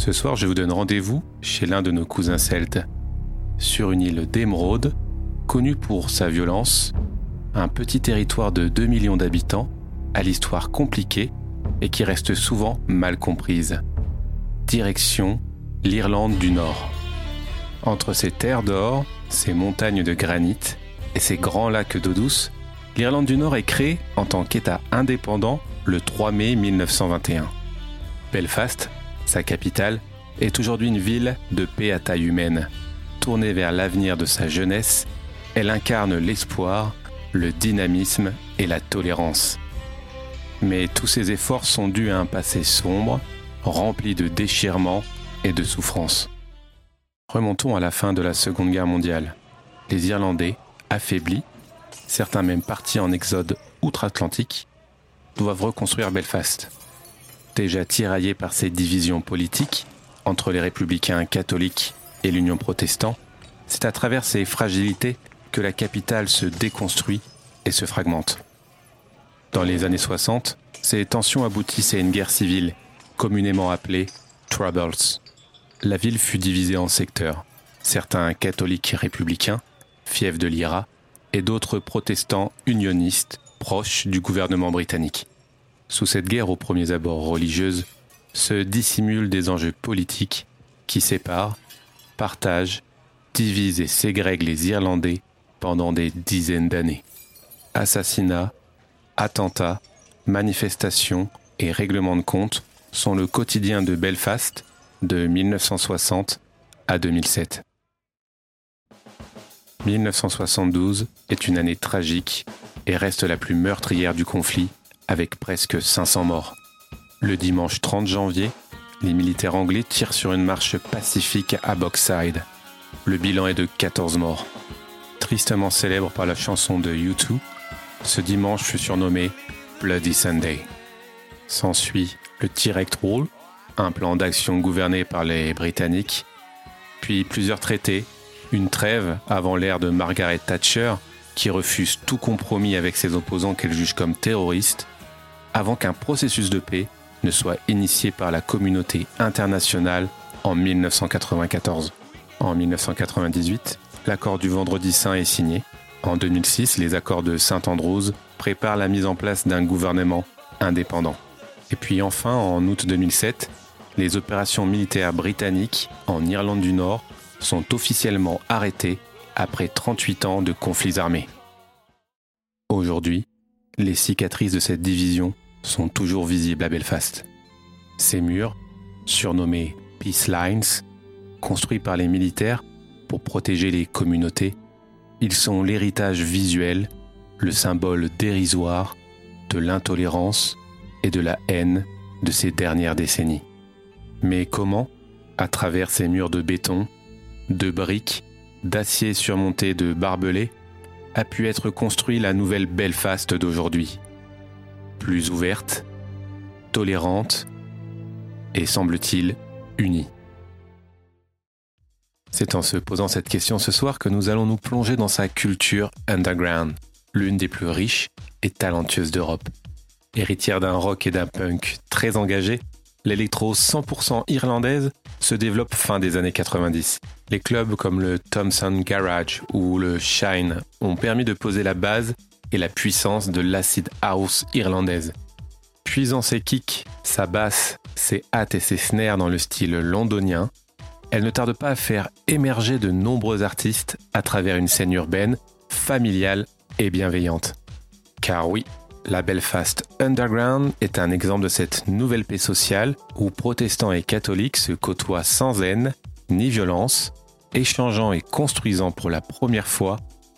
Ce soir, je vous donne rendez-vous chez l'un de nos cousins celtes, sur une île d'émeraude, connue pour sa violence, un petit territoire de 2 millions d'habitants, à l'histoire compliquée et qui reste souvent mal comprise. Direction l'Irlande du Nord. Entre ces terres d'or, ces montagnes de granit et ces grands lacs d'eau douce, l'Irlande du Nord est créée en tant qu'État indépendant le 3 mai 1921. Belfast sa capitale, est aujourd'hui une ville de paix à taille humaine. Tournée vers l'avenir de sa jeunesse, elle incarne l'espoir, le dynamisme et la tolérance. Mais tous ces efforts sont dus à un passé sombre, rempli de déchirements et de souffrances. Remontons à la fin de la Seconde Guerre mondiale. Les Irlandais, affaiblis, certains même partis en exode outre-Atlantique, doivent reconstruire Belfast déjà tiraillé par ces divisions politiques entre les républicains catholiques et l'Union protestante, c'est à travers ces fragilités que la capitale se déconstruit et se fragmente. Dans les années 60, ces tensions aboutissent à une guerre civile, communément appelée Troubles. La ville fut divisée en secteurs, certains catholiques républicains, fiefs de l'IRA, et d'autres protestants unionistes proches du gouvernement britannique. Sous cette guerre aux premiers abords religieuse se dissimulent des enjeux politiques qui séparent, partagent, divisent et ségrèguent les Irlandais pendant des dizaines d'années. Assassinats, attentats, manifestations et règlements de compte sont le quotidien de Belfast de 1960 à 2007. 1972 est une année tragique et reste la plus meurtrière du conflit avec presque 500 morts. Le dimanche 30 janvier, les militaires anglais tirent sur une marche pacifique à Boxside. Le bilan est de 14 morts. Tristement célèbre par la chanson de U2, ce dimanche fut surnommé Bloody Sunday. S'ensuit le Direct Rule, un plan d'action gouverné par les Britanniques, puis plusieurs traités, une trêve avant l'ère de Margaret Thatcher, qui refuse tout compromis avec ses opposants qu'elle juge comme terroristes, avant qu'un processus de paix ne soit initié par la communauté internationale en 1994. En 1998, l'accord du Vendredi Saint est signé. En 2006, les accords de Saint-Andrews préparent la mise en place d'un gouvernement indépendant. Et puis enfin, en août 2007, les opérations militaires britanniques en Irlande du Nord sont officiellement arrêtées après 38 ans de conflits armés. Aujourd'hui, les cicatrices de cette division sont toujours visibles à Belfast. Ces murs, surnommés Peace Lines, construits par les militaires pour protéger les communautés, ils sont l'héritage visuel, le symbole dérisoire de l'intolérance et de la haine de ces dernières décennies. Mais comment, à travers ces murs de béton, de briques, d'acier surmontés de barbelés, a pu être construit la nouvelle Belfast d'aujourd'hui plus ouverte, tolérante et semble-t-il unie. C'est en se posant cette question ce soir que nous allons nous plonger dans sa culture underground, l'une des plus riches et talentueuses d'Europe. Héritière d'un rock et d'un punk très engagé, l'électro 100% irlandaise se développe fin des années 90. Les clubs comme le Thompson Garage ou le Shine ont permis de poser la base et la puissance de l'acid house irlandaise. Puisant ses kicks, sa basse, ses hâtes et ses snares dans le style londonien, elle ne tarde pas à faire émerger de nombreux artistes à travers une scène urbaine, familiale et bienveillante. Car oui, la Belfast Underground est un exemple de cette nouvelle paix sociale où protestants et catholiques se côtoient sans haine ni violence, échangeant et construisant pour la première fois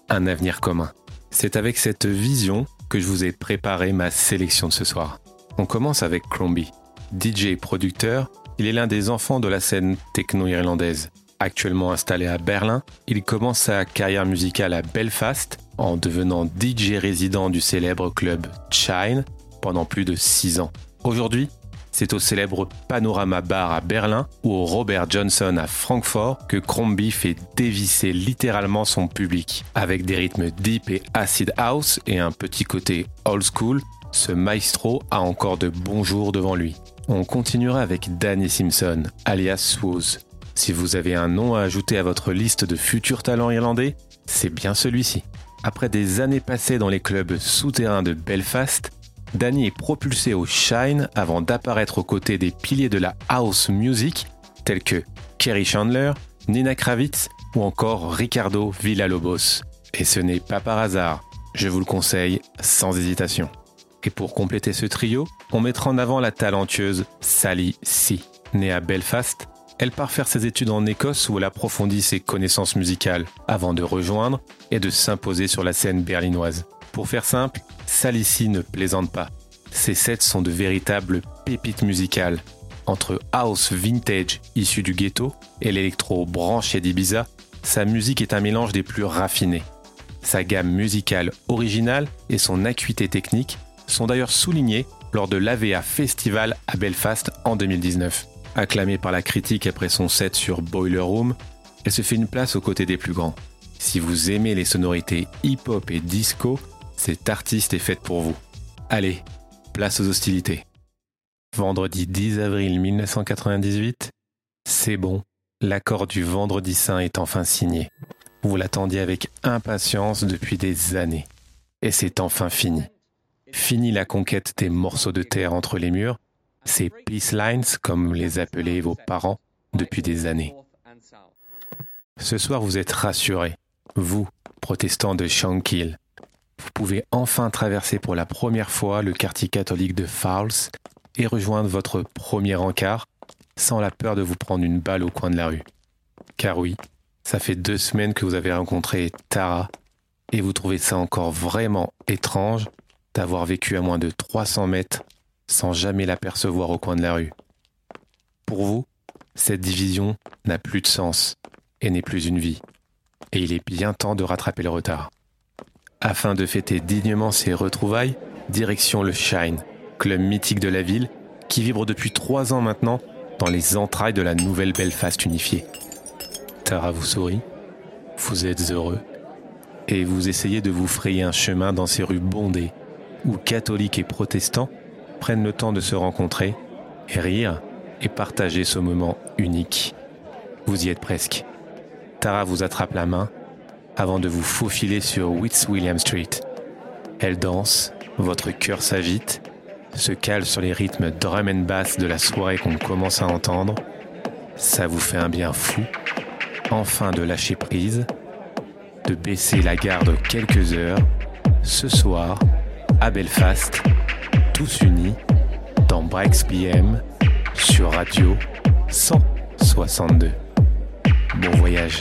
un avenir commun. C'est avec cette vision que je vous ai préparé ma sélection de ce soir. On commence avec Crombie. DJ et producteur, il est l'un des enfants de la scène techno-irlandaise. Actuellement installé à Berlin, il commence sa carrière musicale à Belfast en devenant DJ résident du célèbre club Chine pendant plus de 6 ans. Aujourd'hui, c'est au célèbre Panorama Bar à Berlin ou au Robert Johnson à Francfort que Crombie fait dévisser littéralement son public. Avec des rythmes deep et acid house et un petit côté old school, ce maestro a encore de bons jours devant lui. On continuera avec Danny Simpson, alias Swooz. Si vous avez un nom à ajouter à votre liste de futurs talents irlandais, c'est bien celui-ci. Après des années passées dans les clubs souterrains de Belfast, Danny est propulsé au Shine avant d'apparaître aux côtés des piliers de la house music tels que Kerry Chandler, Nina Kravitz ou encore Ricardo Villalobos. Et ce n'est pas par hasard, je vous le conseille sans hésitation. Et pour compléter ce trio, on mettra en avant la talentueuse Sally C. Née à Belfast, elle part faire ses études en Écosse où elle approfondit ses connaissances musicales avant de rejoindre et de s'imposer sur la scène berlinoise. Pour faire simple, Salici ne plaisante pas. Ses sets sont de véritables pépites musicales. Entre house vintage issu du ghetto et l'électro branché d'Ibiza, sa musique est un mélange des plus raffinés. Sa gamme musicale originale et son acuité technique sont d'ailleurs soulignés lors de l'AVA Festival à Belfast en 2019. Acclamée par la critique après son set sur Boiler Room, elle se fait une place aux côtés des plus grands. Si vous aimez les sonorités hip-hop et disco, cet artiste est faite pour vous. Allez, place aux hostilités. Vendredi 10 avril 1998, c'est bon, l'accord du Vendredi Saint est enfin signé. Vous l'attendiez avec impatience depuis des années. Et c'est enfin fini. Fini la conquête des morceaux de terre entre les murs, ces peace lines, comme les appelaient vos parents depuis des années. Ce soir, vous êtes rassurés, vous, protestants de Shankill, vous pouvez enfin traverser pour la première fois le quartier catholique de Fowles et rejoindre votre premier encart sans la peur de vous prendre une balle au coin de la rue. Car oui, ça fait deux semaines que vous avez rencontré Tara et vous trouvez ça encore vraiment étrange d'avoir vécu à moins de 300 mètres sans jamais l'apercevoir au coin de la rue. Pour vous, cette division n'a plus de sens et n'est plus une vie. Et il est bien temps de rattraper le retard. Afin de fêter dignement ses retrouvailles, direction le Shine, club mythique de la ville, qui vibre depuis trois ans maintenant dans les entrailles de la nouvelle Belfast unifiée. Tara vous sourit, vous êtes heureux, et vous essayez de vous frayer un chemin dans ces rues bondées, où catholiques et protestants prennent le temps de se rencontrer, et rire, et partager ce moment unique. Vous y êtes presque. Tara vous attrape la main avant de vous faufiler sur William Street. Elle danse, votre cœur s'agite, se cale sur les rythmes drum and bass de la soirée qu'on commence à entendre. Ça vous fait un bien fou, enfin de lâcher prise, de baisser la garde quelques heures, ce soir, à Belfast, tous unis, dans Breaks PM, sur Radio 162. Bon voyage.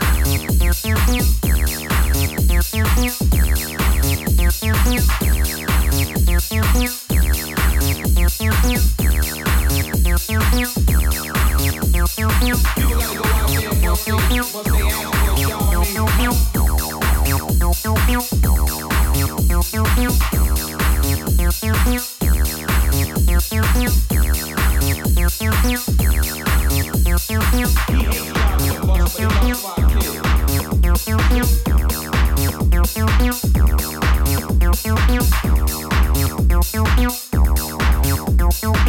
you.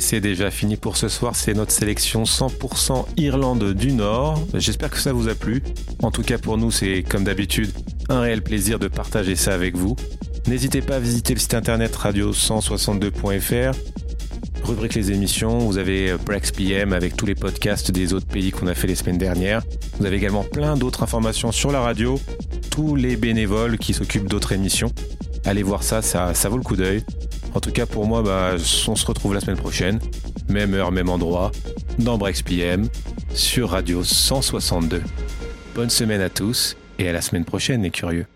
C'est déjà fini pour ce soir, c'est notre sélection 100% Irlande du Nord. J'espère que ça vous a plu. En tout cas pour nous, c'est comme d'habitude un réel plaisir de partager ça avec vous. N'hésitez pas à visiter le site internet radio162.fr rubrique les émissions, vous avez Brex PM avec tous les podcasts des autres pays qu'on a fait les semaines dernières. Vous avez également plein d'autres informations sur la radio, tous les bénévoles qui s'occupent d'autres émissions. Allez voir ça, ça vaut le coup d'œil. En tout cas, pour moi, bah, on se retrouve la semaine prochaine. Même heure, même endroit, dans Brex PM, sur Radio 162. Bonne semaine à tous et à la semaine prochaine, les curieux.